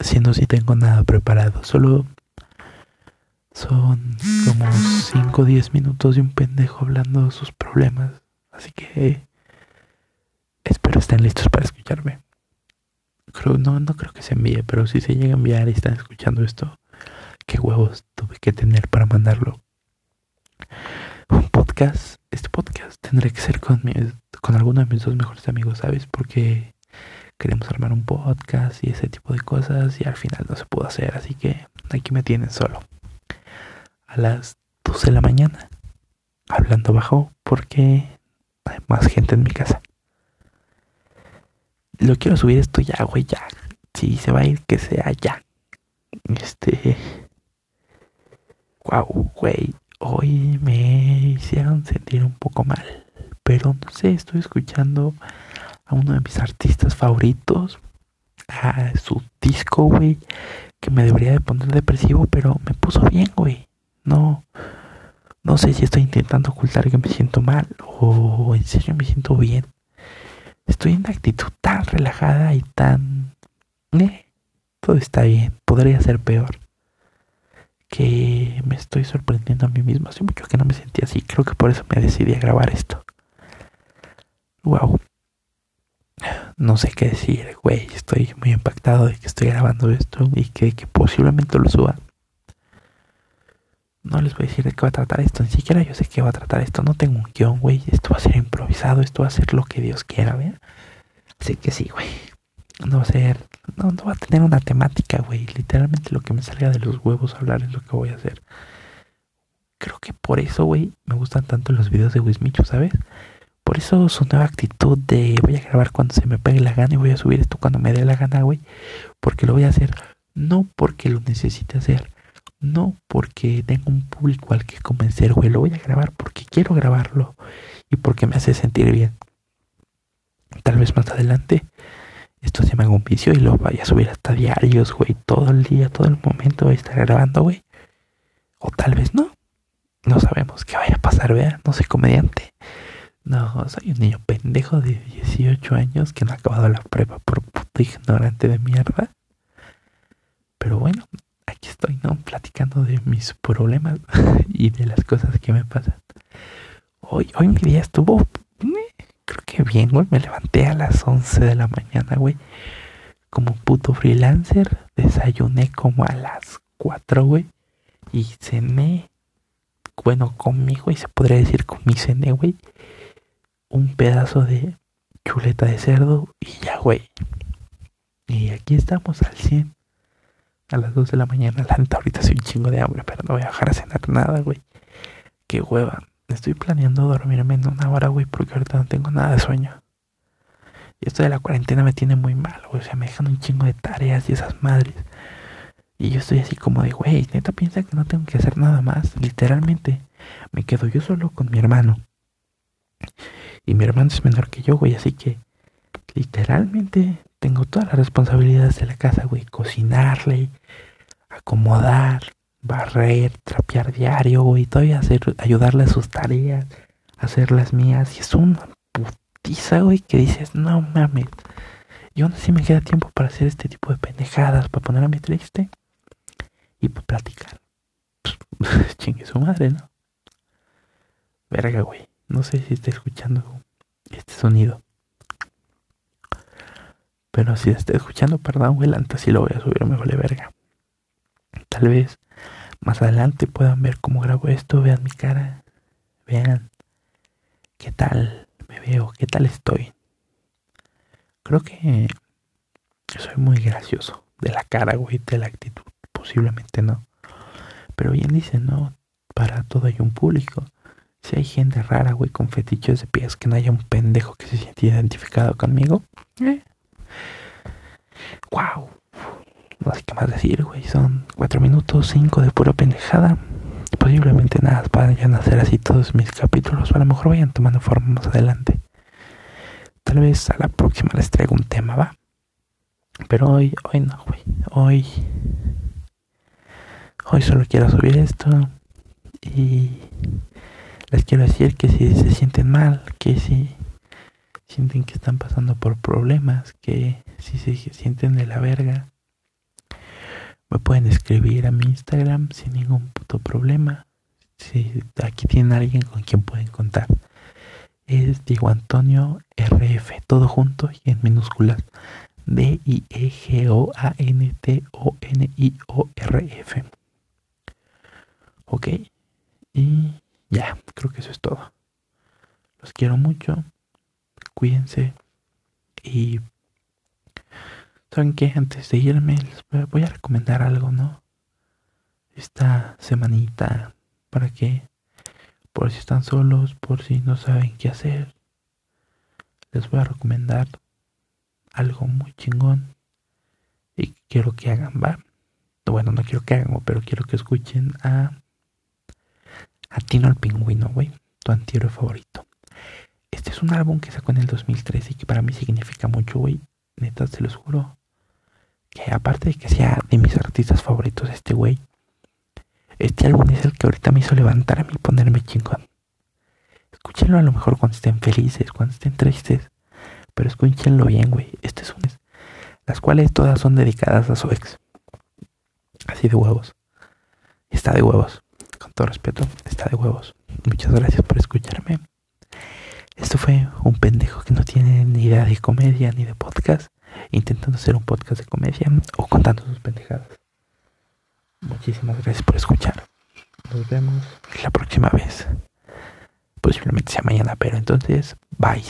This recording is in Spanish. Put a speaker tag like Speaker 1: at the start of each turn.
Speaker 1: si no si tengo nada preparado. Solo son como 5 o 10 minutos de un pendejo hablando de sus problemas. Así que espero estén listos para escucharme. Creo, no, no creo que se envíe, pero si se llega a enviar y están escuchando esto, qué huevos tuve que tener para mandarlo. Un podcast, este podcast tendré que ser con, con alguno de mis dos mejores amigos, ¿sabes? Porque queremos armar un podcast y ese tipo de cosas y al final no se pudo hacer, así que aquí me tienen solo. A las 12 de la mañana, hablando bajo porque hay más gente en mi casa. Lo quiero subir esto ya, güey, ya. Si se va a ir, que sea ya. Este. Wow, güey. Hoy me hicieron sentir un poco mal. Pero no sé, estoy escuchando a uno de mis artistas favoritos, a su disco, güey, que me debería de poner depresivo, pero me puso bien, güey. No, no sé si estoy intentando ocultar que me siento mal o en serio me siento bien. Estoy en una actitud tan relajada y tan... Eh, todo está bien, podría ser peor. Que me estoy sorprendiendo a mí mismo. Hace mucho que no me sentía así. Creo que por eso me decidí a grabar esto. Wow no sé qué decir, güey. Estoy muy impactado de que estoy grabando esto y que, posiblemente lo suba. No les voy a decir de qué va a tratar esto, ni siquiera yo sé qué va a tratar esto. No tengo un guion, güey. Esto va a ser improvisado, esto va a ser lo que Dios quiera, ¿ve? Así que sí, güey. No va a ser, no, va a tener una temática, güey. Literalmente lo que me salga de los huevos hablar es lo que voy a hacer. Creo que por eso, güey, me gustan tanto los videos de Wismicho, ¿sabes? Por eso su nueva actitud de voy a grabar cuando se me pegue la gana y voy a subir esto cuando me dé la gana, güey. Porque lo voy a hacer no porque lo necesite hacer, no porque tengo un público al que convencer, güey. Lo voy a grabar porque quiero grabarlo y porque me hace sentir bien. Tal vez más adelante esto se me haga un vicio y lo vaya a subir hasta diarios, güey. Todo el día, todo el momento voy a estar grabando, güey. O tal vez no. No sabemos qué vaya a pasar, vean. No soy comediante. No, soy un niño pendejo de 18 años que no ha acabado la prueba por puto ignorante de mierda. Pero bueno, aquí estoy, ¿no? Platicando de mis problemas y de las cosas que me pasan. Hoy, hoy mi día estuvo, eh, creo que bien, güey. Me levanté a las 11 de la mañana, güey. Como puto freelancer. Desayuné como a las 4, güey. Y cené, bueno, conmigo y se podría decir con mi cené, güey un pedazo de chuleta de cerdo y ya, güey. Y aquí estamos al 100. A las 2 de la mañana. La neta, ahorita soy un chingo de hambre, pero no voy a dejar a cenar nada, güey. Qué hueva. Estoy planeando dormirme en una hora, güey, porque ahorita no tengo nada de sueño. Y esto de la cuarentena me tiene muy mal, güey. O sea, me dejan un chingo de tareas y esas madres. Y yo estoy así como de, güey, neta piensa que no tengo que hacer nada más. Literalmente, me quedo yo solo con mi hermano. Y mi hermano es menor que yo, güey, así que literalmente tengo todas las responsabilidades de la casa, güey. Cocinarle, acomodar, barrer, trapear diario, güey. Todavía hacer, ayudarle a sus tareas, hacer las mías. Y es una putiza, güey, que dices, no mames. Y aún así me queda tiempo para hacer este tipo de pendejadas, para ponerme triste y para platicar. Chingue su madre, ¿no? Verga, güey. No sé si está escuchando este sonido. Pero si está escuchando, perdón, güey, antes lo voy a subir, me vale verga. Tal vez más adelante puedan ver cómo grabo esto, vean mi cara, vean qué tal me veo, qué tal estoy. Creo que soy muy gracioso de la cara, güey, de la actitud. Posiblemente no. Pero bien dicen, ¿no? Para todo hay un público. Si hay gente rara, güey, con fetiches de pies, que no haya un pendejo que se siente identificado conmigo. Eh. Wow. No sé qué más decir, güey. Son cuatro minutos, cinco de pura pendejada. Posiblemente nada vayan a hacer así todos mis capítulos. a lo mejor vayan tomando forma más adelante. Tal vez a la próxima les traigo un tema, ¿va? Pero hoy, hoy no, güey. Hoy. Hoy solo quiero subir esto. Y les quiero decir que si se sienten mal, que si sienten que están pasando por problemas, que si se sienten de la verga, Me pueden escribir a mi Instagram sin ningún puto problema. Si aquí tienen alguien con quien pueden contar. Es Diego Antonio RF, todo junto y en minúsculas. D-I-E-G-O-A-N-T-O-N-I-O-R-F. Ok. Y ya, creo que eso es todo. Los quiero mucho. Cuídense. Y ¿Saben qué? Antes de irme, les voy a recomendar algo, ¿no? Esta semanita, para que, por si están solos, por si no saben qué hacer, les voy a recomendar algo muy chingón y quiero que hagan, ¿va? Bueno, no quiero que hagan, pero quiero que escuchen a, a Tino el Pingüino, güey, tu antihéroe favorito. Este es un álbum que sacó en el 2013 y que para mí significa mucho, güey. Neta, se los juro que aparte de que sea de mis artistas favoritos este güey, este álbum es el que ahorita me hizo levantarme y ponerme chingón. Escúchenlo a lo mejor cuando estén felices, cuando estén tristes, pero escúchenlo bien, güey. Este es un... Las cuales todas son dedicadas a su ex. Así de huevos. Está de huevos. Con todo respeto, está de huevos. Muchas gracias por escucharme. Esto fue un pendejo que no tiene ni idea de comedia ni de podcast intentando hacer un podcast de comedia o contando sus pendejadas. Muchísimas gracias por escuchar. Nos vemos la próxima vez. Posiblemente sea mañana, pero entonces, bye.